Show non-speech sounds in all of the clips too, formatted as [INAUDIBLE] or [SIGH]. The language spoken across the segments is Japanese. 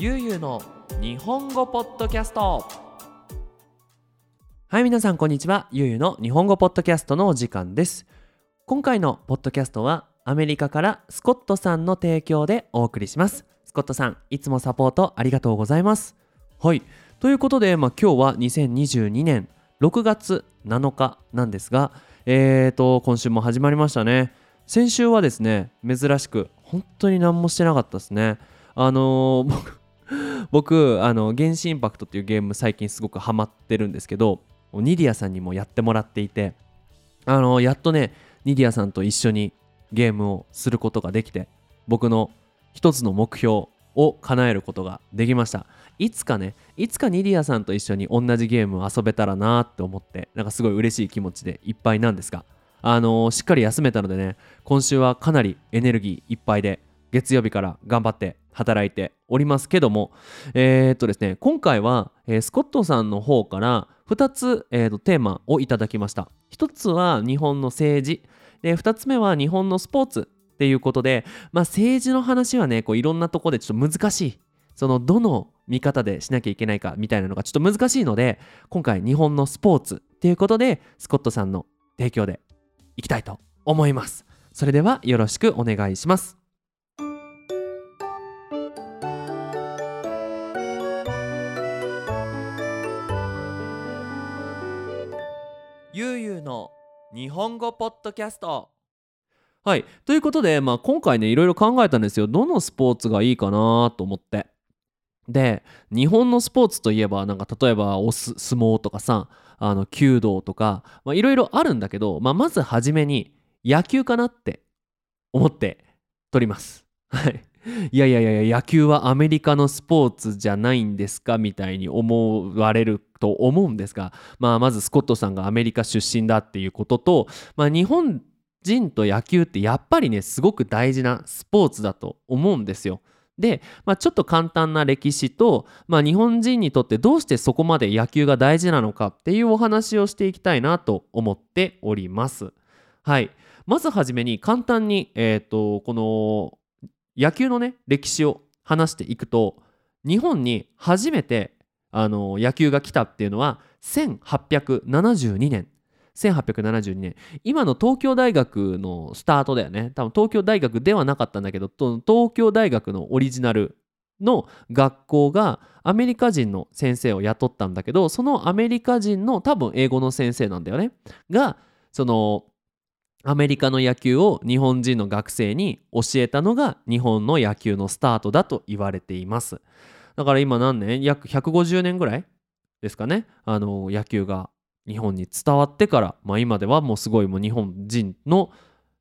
ゆうゆうの日本語ポッドキャスト。はい皆さんこんにちは。ゆうゆうの日本語ポッドキャストのお時間です。今回のポッドキャストはアメリカからスコットさんの提供でお送りします。スコットさんいつもサポートありがとうございます。はい。ということで、まあ、今日は2022年6月7日なんですがえーと今週も始まりましたね。先週はですね珍しく本当に何もしてなかったですね。あのー、僕 [LAUGHS] 僕あの原始インパクトっていうゲーム最近すごくハマってるんですけどニディアさんにもやってもらっていてあのやっとねニディアさんと一緒にゲームをすることができて僕の一つの目標を叶えることができました。いつかねいつかニディアさんと一緒に同じゲームを遊べたらなって思ってなんかすごい嬉しい気持ちでいっぱいなんですがあのー、しっかり休めたのでね今週はかなりエネルギーいっぱいで月曜日から頑張って働いておりますけども、えー、っとですね、今回は、えー、スコットさんの方から2つ、えー、とテーマをいただきました。1つは日本の政治、で2つ目は日本のスポーツっていうことで、まあ、政治の話はね、こういろんなとこでちょっと難しい。そのどの見方でしなきゃいけないかみたいなのがちょっと難しいので、今回日本のスポーツっていうことで、スコットさんの提供でいきたいと思います。それではよろしくお願いします。日本語ポッドキャスト。はい。ということで、まあ、今回ねいろいろ考えたんですよ。どのスポーツがいいかなと思って。で日本のスポーツといえばなんか例えばお相撲とかさあの弓道とかいろいろあるんだけど、まあ、まず初めに野球かなって思って撮ります。はい。いやいやいや野球はアメリカのスポーツじゃないんですか？みたいに思われると思うんですが、まあ、まずスコットさんがアメリカ出身だっていうことと、まあ、日本人と野球ってやっぱりねすごく大事なスポーツだと思うんですよ。で、まあ、ちょっと簡単な歴史と、まあ、日本人にとってどうしてそこまで野球が大事なのかっていうお話をしていきたいなと思っております。はい。まずはじめに簡単に、えーとこの野球のね歴史を話していくと日本に初めてあの野球が来たっていうのは1872年。1872年。今の東京大学のスタートだよね。多分東京大学ではなかったんだけど東京大学のオリジナルの学校がアメリカ人の先生を雇ったんだけどそのアメリカ人の多分英語の先生なんだよね。がそのアメリカの野球を日本人の学生に教えたのが日本の野球のスタートだと言われています。だから今何年？約150年ぐらいですかね？あの野球が日本に伝わってから、まあ、今ではもうすごいもう日本人の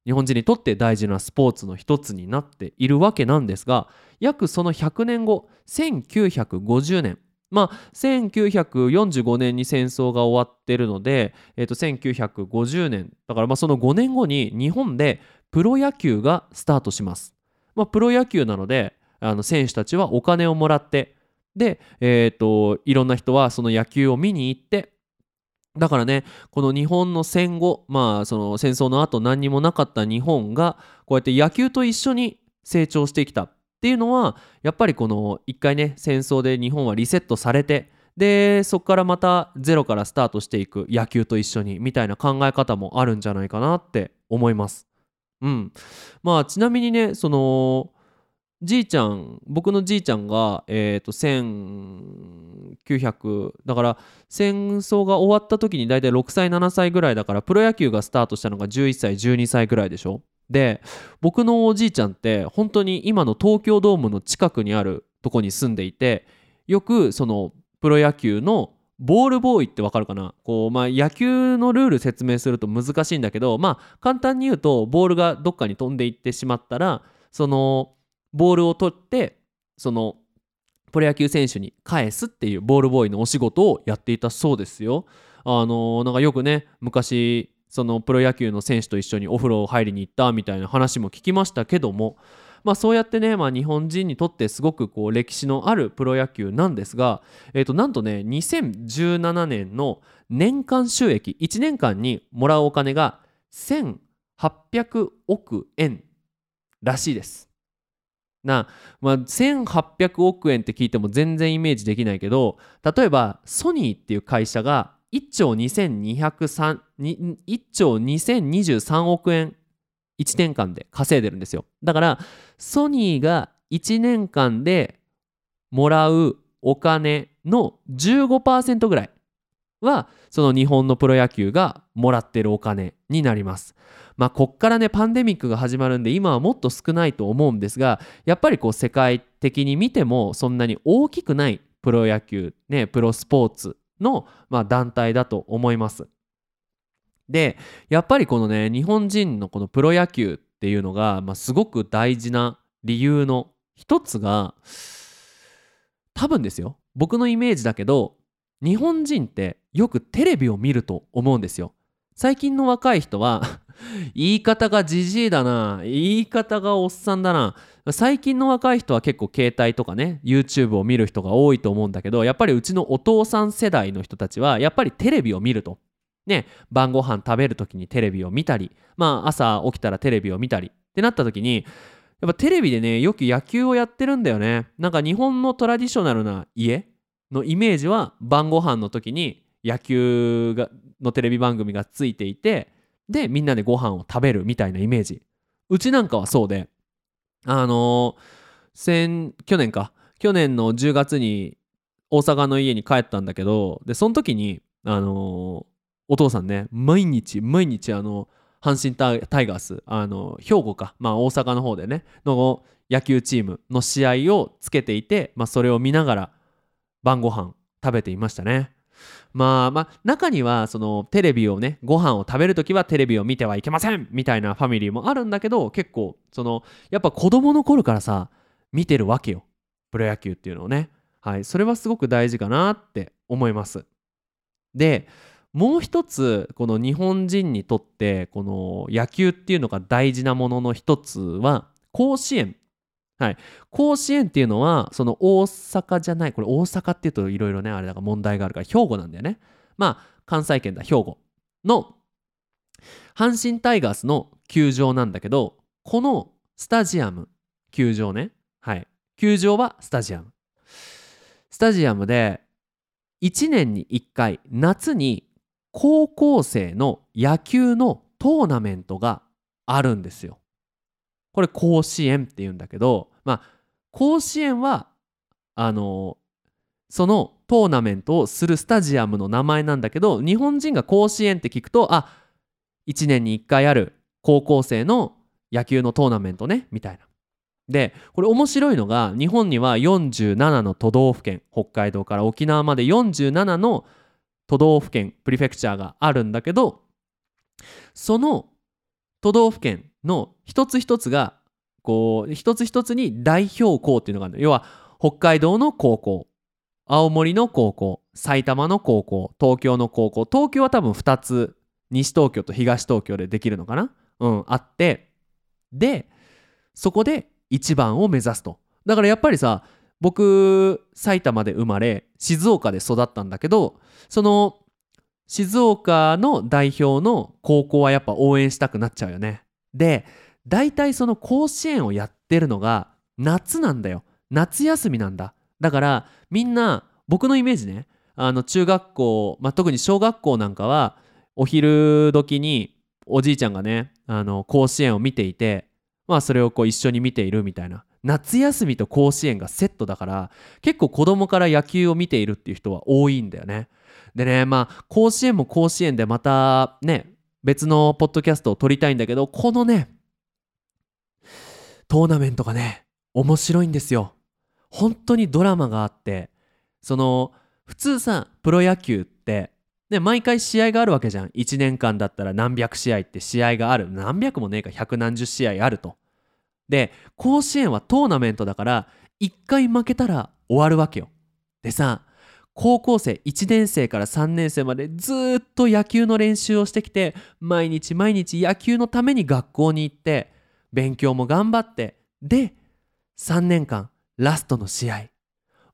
日本人にとって大事なスポーツの一つになっているわけなんですが約その100年後1950年。まあ、1945年に戦争が終わってるので、えー、と1950年。だからまあその5年後に日本でプロ野球がスタートします。まあ、プロ野球なのであの選手たちはお金をもらってで、えーと、いろんな人はその野球を見に行ってだからねこの日本の戦後まあその戦争の後何にもなかった日本がこうやって野球と一緒に成長してきたっていうのはやっぱりこの一回ね戦争で日本はリセットされてでそこからまたゼロからスタートしていく野球と一緒にみたいな考え方もあるんじゃないかなって思います。うん、まあちなみにねそのじいちゃん僕のじいちゃんがえっ、ー、と1900だから戦争が終わった時に大体6歳7歳ぐらいだからプロ野球がスタートしたのが11歳12歳ぐらいでしょ？で僕のおじいちゃんって本当に今の東京ドームの近くにあるとこに住んでいてよくそのプロ野球のボールボーイってわかるかな？こう、まあ、野球のルール説明すると難しいんだけど、まあ、簡単に言うとボールがどっかに飛んでいってしまったらそのボールを取ってそのプロ野球選手に返すっていうボールボーイのお仕事をやっていたそうですよ。あのなんかよくね昔そのプロ野球の選手と一緒にお風呂を入りに行ったみたいな話も聞きましたけども、まあ、そうやってね、まあ、日本人にとってすごくこう歴史のあるプロ野球なんですが、えー、となんとね2017年の年間収益1年間にもらうお金が1800億円らしいです。な、まあ、1800億円って聞いても全然イメージできないけど例えばソニーっていう会社が1兆2203 1兆2023億円1年間で稼いでるんですよ。だからソニーが1年間でもらうお金の15%ぐらいはその日本のプロ野球がもらってるお金になります。まあこっからねパンデミックが始まるんで今はもっと少ないと思うんですがやっぱりこう世界的に見てもそんなに大きくないプロ野球ねプロスポーツの、まあ、団体だと思います。でやっぱりこのね日本人のこのプロ野球っていうのが、まあ、すごく大事な理由の一つが多分ですよ。僕のイメージだけど日本人ってよくテレビを見ると思うんですよ。最近の若い人は [LAUGHS] 言い方がじじいだな言い方がおっさんだな。最近の若い人は結構携帯とかね YouTube を見る人が多いと思うんだけどやっぱりうちのお父さん世代の人たちはやっぱりテレビを見ると。ね、晩ご飯食べる時にテレビを見たり、まあ朝起きたらテレビを見たり。ってなった時に、やっぱテレビでね、よく野球をやってるんだよね。なんか日本のトラディショナルな家のイメージは晩ご飯の時に野球がのテレビ番組がついていて、で、みんなでご飯を食べるみたいなイメージ。うちなんかはそうで、あの、先、去年か。去年の10月に大阪の家に帰ったんだけど、で、その時に、あのお父さんね毎日毎日あの阪神タイガースあの兵庫か、まあ、大阪の方でねの野球チームの試合をつけていて、まあ、それを見ながら晩ご飯食べていましたね。まあまあ中にはそのテレビをねご飯を食べる時はテレビを見てはいけません。みたいなファミリーもあるんだけど結構そのやっぱ子供の頃からさ見てるわけよ。プロ野球っていうのをね。はい。それはすごく大事かなって思います。でもう一つこの日本人にとってこの野球っていうのが大事なものの一つは甲子園。はい、甲子園っていうのはその大阪じゃないこれ大阪っていうといろいろねあれだから問題があるから兵庫なんだよね。まあ関西圏だ兵庫。の阪神タイガースの球場なんだけどこのスタジアム球場ね。はい。球場はスタジアム。スタジアムで1年に1回夏に高校生の野球のトーナメントがあるんですよ。これ甲子園っていうんだけど、まあ、甲子園はあのそのトーナメントをするスタジアムの名前なんだけど日本人が甲子園って聞くとあ1年に1回ある高校生の野球のトーナメントねみたいな。でこれ面白いのが日本には47の都道府県北海道から沖縄まで47の都道府県プリフェクチャーがあるんだけどその都道府県の一つ一つがこう一つ一つに代表校っていうのがある要は北海道の高校青森の高校埼玉の高校東京の高校。東京は多分2つ西東京と東東京でできるのかな？うんあって。でそこで1番を目指すと。だからやっぱりさ僕埼玉で生まれ静岡で育ったんだけどその静岡の代表の高校はやっぱ応援したくなっちゃうよね。で大体その甲子園をやってるのが夏なんだよ。夏休みなんだ。だからみんな僕のイメージねあの中学校、まあ、特に小学校なんかはお昼時におじいちゃんがねあの甲子園を見ていてまあそれをこう一緒に見ているみたいな。夏休みと甲子園がセットだから結構子供から野球を見ているっていう人は多いんだよね。でねまあ甲子園も甲子園でまたね別のポッドキャストを撮りたいんだけどこのねトーナメントがね面白いんですよ。本当にドラマがあってその普通さプロ野球ってね、毎回試合があるわけじゃん。1年間だったら何百試合って試合がある。何百もねえか百何十試合あると。で甲子園はトーナメントだから1回負けたら終わるわけよ。でさ高校生1年生から3年生までずっと野球の練習をしてきて毎日毎日野球のために学校に行って勉強も頑張ってで3年間ラストの試合。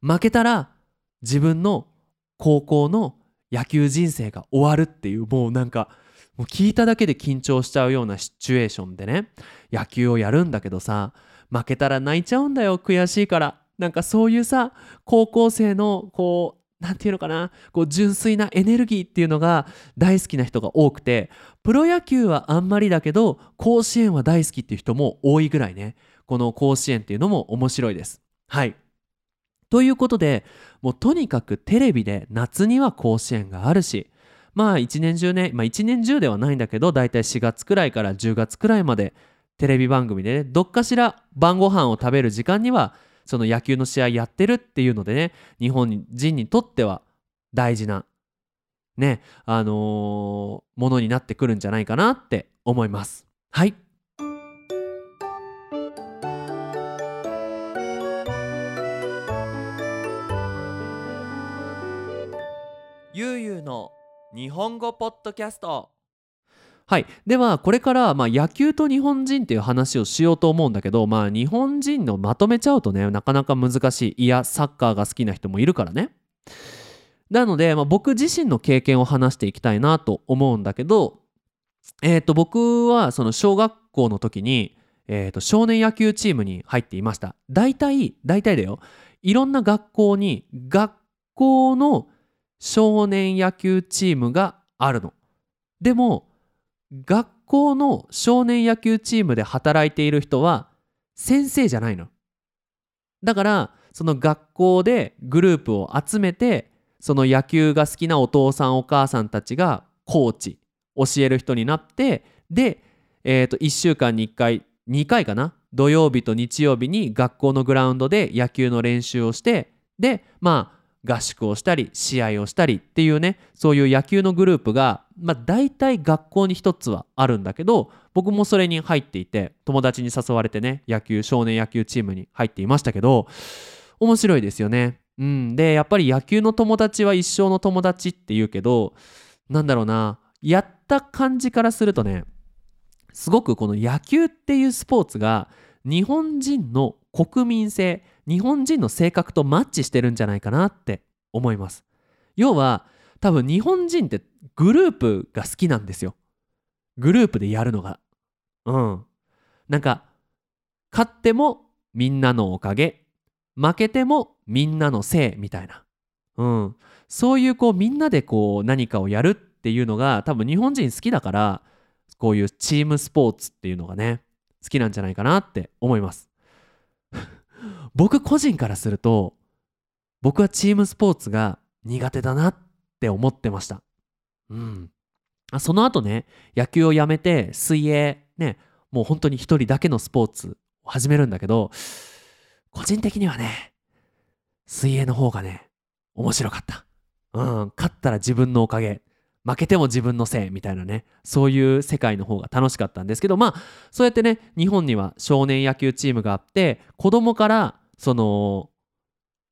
負けたら自分の高校の野球人生が終わるっていうもうなんかもう聞いただけで緊張しちゃうようなシチュエーションでね。野球をやるんだけどさ負けたら泣いちゃうんだよ悔しいから。なんかそういうさ高校生のこうなんていうのかな？こう純粋なエネルギーっていうのが大好きな人が多くてプロ野球はあんまりだけど甲子園は大好きっていう人も多いぐらいね。この甲子園っていうのも面白いです。はい。ということでもうとにかくテレビで夏には甲子園があるしまあ一年中ね、まあ一年中ではないんだけど、だいたい4月くらいから10月くらいまでテレビ番組でね、どっかしら晩ご飯を食べる時間には、その野球の試合やってるっていうのでね、日本人にとっては大事な、ね、あのー、ものになってくるんじゃないかなって思います。はい。ゆうゆうの日本語ポッドキャストはい。ではこれからまあ野球と日本人っていう話をしようと思うんだけどまあ日本人のまとめちゃうとねなかなか難しい。いやサッカーが好きな人もいるからね。なので、まあ、僕自身の経験を話していきたいなと思うんだけどえ、ー、と僕はその小学校の時に、えー、と少年野球チームに入っていました。大体大体だよ。いろんな学校に学校の少年野球チームがあるの。でも学校の少年野球チームで働いている人は先生じゃないの。だからその学校でグループを集めてその野球が好きなお父さんお母さんたちがコーチ教える人になってで、えー、と1週間に1回2回かな？土曜日と日曜日に学校のグラウンドで野球の練習をしてでまあ合宿をしたり試合をしたりっていうねそういう野球のグループが、まあ、大体学校に一つはあるんだけど僕もそれに入っていて友達に誘われてね野球少年野球チームに入っていましたけど面白いですよね。うん、でやっぱり野球の友達は一生の友達って言うけどなんだろうなやった感じからするとねすごくこの野球っていうスポーツが日本人の国民性日本人の性格とマッチしてるんじゃないかなって思います。要は多分日本人ってグループが好きなんですよ。グループでやるのが。うん。なんか勝ってもみんなのおかげ。負けてもみんなのせいみたいな。うん。そういうこうみんなでこう何かをやるっていうのが多分日本人好きだからこういうチームスポーツっていうのがね好きなんじゃないかなって思います。僕個人からすると僕はチームスポーツが苦手だなって思ってました。うん。その後ね、野球をやめて水泳、ね、もう本当に一人だけのスポーツを始めるんだけど、個人的にはね、水泳の方がね、面白かった。うん、勝ったら自分のおかげ。負けても自分のせいみたいなねそういう世界の方が楽しかったんですけどまあそうやってね日本には少年野球チームがあって子供からその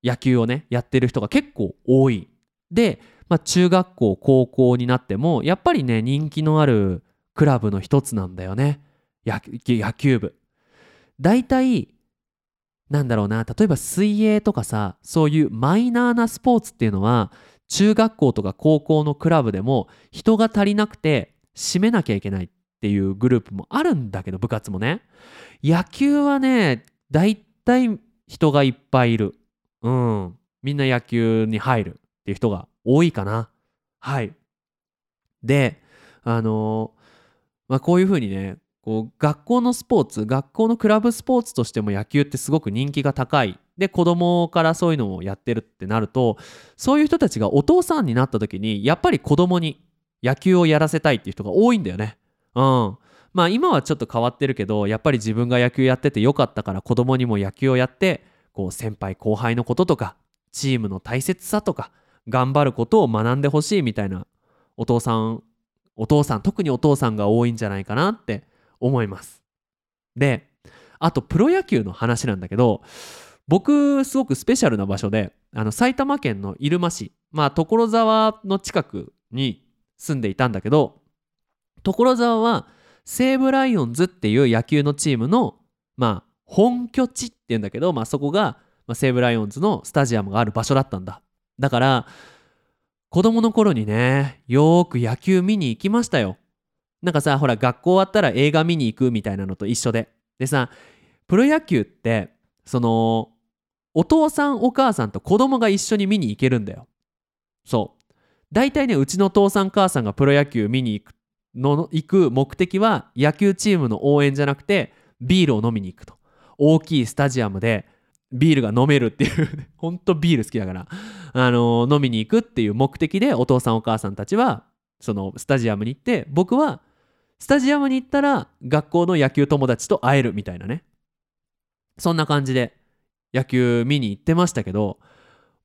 野球をねやってる人が結構多い。で、まあ、中学校高校になってもやっぱりね人気のあるクラブの一つなんだよね。野球部。大体なんだろうな例えば水泳とかさそういうマイナーなスポーツっていうのは中学校とか高校のクラブでも人が足りなくて締めなきゃいけないっていうグループもあるんだけど部活もね。野球はね大体人がいっぱいいる。うん。みんな野球に入るっていう人が多いかな。はい。で、あの、まあ、こういうふうにね、こう学校のスポーツ、学校のクラブスポーツとしても野球ってすごく人気が高い。で、子供からそういうのをやってるってなると、そういう人たちがお父さんになった時に、やっぱり子供に野球をやらせたいっていう人が多いんだよね。うん。まあ今はちょっと変わってるけどやっぱり自分が野球やっててよかったから子供にも野球をやってこう先輩後輩のこととかチームの大切さとか頑張ることを学んでほしいみたいなお父さんお父さん特にお父さんが多いんじゃないかなって思います。であとプロ野球の話なんだけど僕すごくスペシャルな場所であの埼玉県の入間市まあ所沢の近くに住んでいたんだけど所沢は西武ライオンズっていう野球のチームの、まあ、本拠地っていうんだけど、まあ、そこが、まあ、西武ライオンズのスタジアムがある場所だったんだ。だから、子供の頃にね、よーく野球見に行きましたよ。なんかさ、ほら、学校終わったら映画見に行くみたいなのと一緒で。でさ、プロ野球ってそのお父さんお母さんと子供が一緒に見に行けるんだよそう大体ねうちの父さん母さんがプロ野球見に行くの行く目的は野球チームの応援じゃなくてビールを飲みに行くと。大きいスタジアムでビールが飲めるっていう。ほんとビール好きだから。あの飲みに行くっていう目的でお父さんお母さんたちはそのスタジアムに行って僕はスタジアムに行ったら学校の野球友達と会えるみたいなね。そんな感じで野球見に行ってましたけど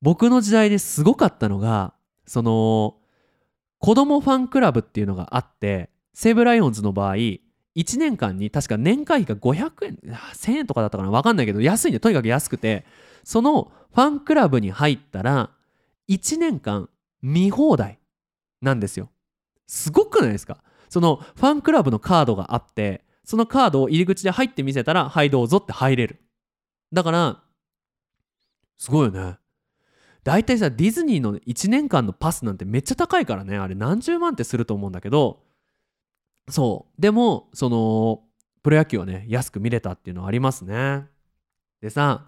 僕の時代ですごかったのがその子供ファンクラブっていうのがあって西武ライオンズの場合1年間に確か年会費が500円1000円とかだったかな分かんないけど安いんでとにかく安くてそのファンクラブに入ったら1年間見放題なんですよ。すごくないですか？そのファンクラブのカードがあってそのカードを入り口で入ってみせたらはいどうぞって入れる。だからすごいよね。大体さディズニーの1年間のパスなんてめっちゃ高いからね。あれ何十万ってすると思うんだけど。そう。でもそのプロ野球はね安く見れたっていうのはありますね。でさ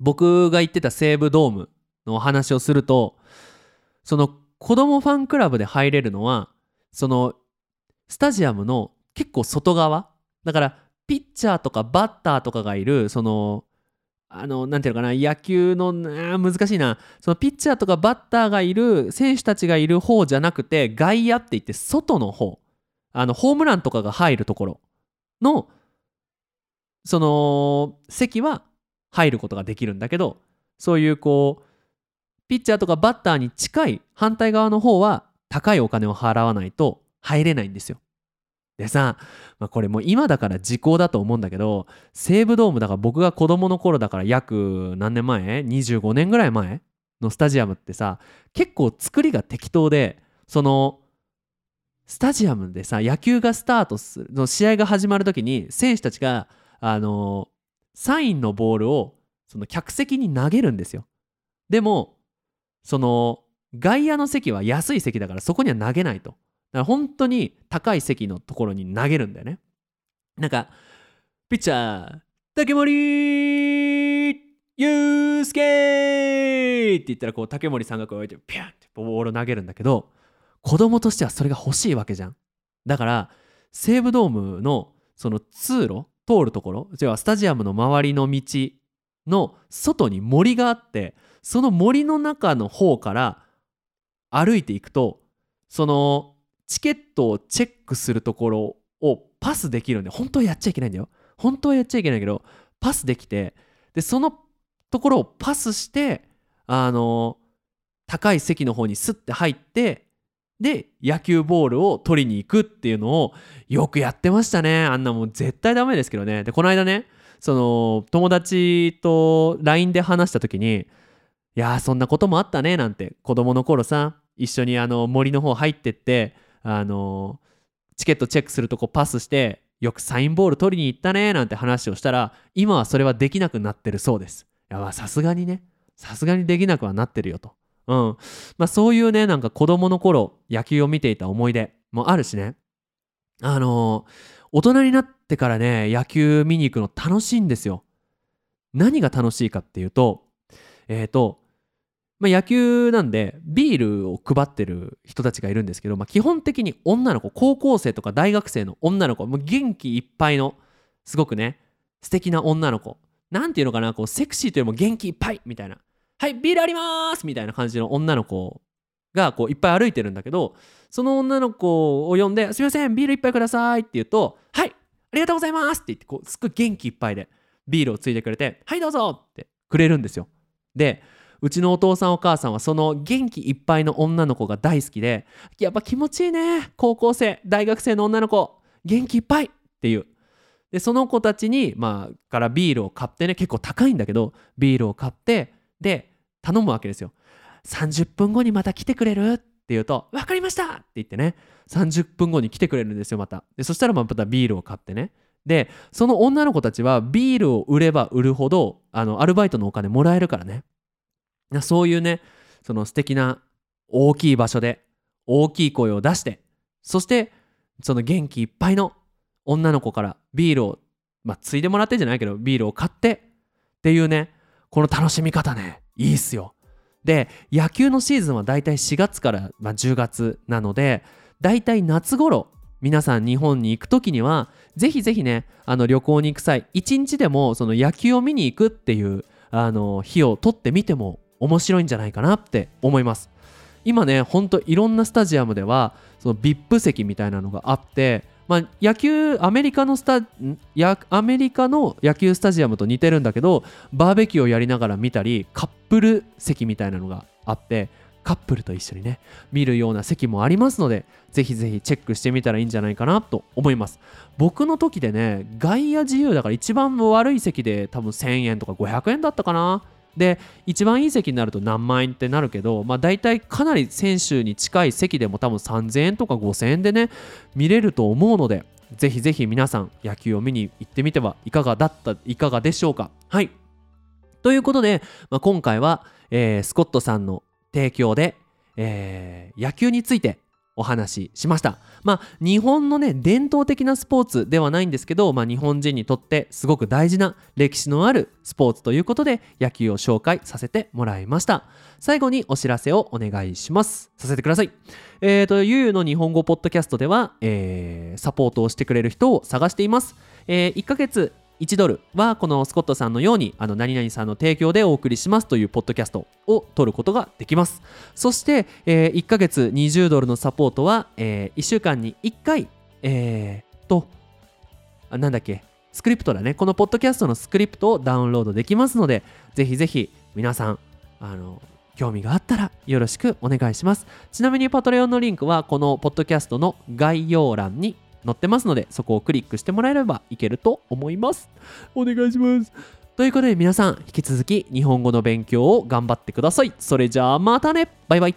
僕が行ってた西武ドームのお話をするとその子供ファンクラブで入れるのはそのスタジアムの結構外側。だからピッチャーとかバッターとかがいるそのあのなんていうのかな野球の難しいなそのピッチャーとかバッターがいる選手たちがいる方じゃなくて外野って言って外の方あのホームランとかが入るところのその席は入ることができるんだけどそういうこうピッチャーとかバッターに近い反対側の方は高いお金を払わないと入れないんですよ。でさ、まあ、これもう今だから時効だと思うんだけど西武ドームだから僕が子供の頃だから約何年前 ?25 年ぐらい前のスタジアムってさ結構作りが適当でそのスタジアムでさ野球がスタートするの試合が始まる時に選手たちがあのサインのボールをその客席に投げるんですよでもその外野の席は安い席だからそこには投げないとだから本当に高い席のところに投げるんだよね。なんか、ピッチャー、竹森祐介って言ったらこう竹森さんがこう置いてピュンってボール投げるんだけど子供としてはそれが欲しいわけじゃん。だから西武ドームのその通路通るところ要はスタジアムの周りの道の外に森があってその森の中の方から歩いていくとそのチケットをチェックするところをパスできるんで本当はやっちゃいけないんだよ。本当はやっちゃいけないけどパスできてでそのところをパスしてあの高い席の方にスッて入ってで野球ボールを取りに行くっていうのをよくやってましたね。あんなもん絶対ダメですけどね。でこの間ねその友達と LINE で話した時に「いやそんなこともあったね」なんて。子供の頃さ一緒にあの森の方入ってってあのチケットチェックするとこパスしてよくサインボール取りに行ったねなんて話をしたら今はそれはできなくなってるそうです。いやさすがにね。さすがにできなくはなってるよと。うん。まあそういうねなんか子供の頃野球を見ていた思い出もあるしね。あの大人になってからね野球見に行くの楽しいんですよ。何が楽しいかっていうとえっ、ー、とまあ、野球なんでビールを配ってる人たちがいるんですけど、まあ、基本的に女の子高校生とか大学生の女の子もう元気いっぱいのすごくね素敵な女の子。なんていうのかなこうセクシーというよりも元気いっぱいみたいな。はいビールあります！みたいな感じの女の子がこういっぱい歩いてるんだけどその女の子を呼んで「すいませんビール一杯ください」って言うと「はいありがとうございます」って言ってこうすっごい元気いっぱいでビールをついてくれて「はいどうぞ」ってくれるんですよ。でうちのお父さんお母さんはその元気いっぱいの女の子が大好きでやっぱ気持ちいいね。高校生大学生の女の子元気いっぱいっていう。でその子たちにまあからビールを買ってね結構高いんだけどビールを買ってで頼むわけですよ。30分後にまた来てくれるって言うと分かりましたって言ってね。30分後に来てくれるんですよまた。でそしたらまたビールを買ってね。でその女の子たちはビールを売れば売るほどあのアルバイトのお金もらえるからね。そういうねその素敵な大きい場所で大きい声を出してそしてその元気いっぱいの女の子からビールをまあついでもらってんじゃないけどビールを買ってっていうねこの楽しみ方ねいいっすよ。で野球のシーズンはだいたい4月から、まあ、10月なのでだいたい夏頃皆さん日本に行く時にはぜひぜひねあの旅行に行く際一日でもその野球を見に行くっていうあの日を取ってみても面白いんじゃないかなって思います。今ねほんといろんなスタジアムではその VIP 席みたいなのがあってまあ、野球アメリカのスタやアメリカの野球スタジアムと似てるんだけどバーベキューをやりながら見たりカップル席みたいなのがあってカップルと一緒にね見るような席もありますのでぜひぜひチェックしてみたらいいんじゃないかなと思います。僕の時でね外野自由だから一番悪い席で多分1000円とか500円だったかな。で一番いい席になると何万円ってなるけど、まあ、大体かなり選手に近い席でも多分3000円とか5000円でね見れると思うのでぜひぜひ皆さん野球を見に行ってみてはいかがだったいかがでしょうか。はい。ということで、まあ、今回は、えー、スコットさんの提供で、えー、野球についてお話ししました。まあ日本のね伝統的なスポーツではないんですけど、まあ、日本人にとってすごく大事な歴史のあるスポーツということで野球を紹介させてもらいました。最後にお知らせをお願いします。させてください。えっ、ー、と、ゆうゆうの日本語ポッドキャストでは、えー、サポートをしてくれる人を探しています。えー、1ヶ月1ドルはこのスコットさんのようにあの何々さんの提供でお送りしますというポッドキャストを取ることができます。そして、えー、1ヶ月20ドルのサポートは、えー、1週間に1回えー、となんだっけスクリプトだね。このポッドキャストのスクリプトをダウンロードできますのでぜひぜひ皆さんあの興味があったらよろしくお願いします。ちなみにパトレオンのリンクはこのポッドキャストの概要欄に載ってますので、そこをクリックしてもらえればいけると思います。お願いします。ということで皆さん、引き続き日本語の勉強を頑張ってください。それじゃあまたねバイバイ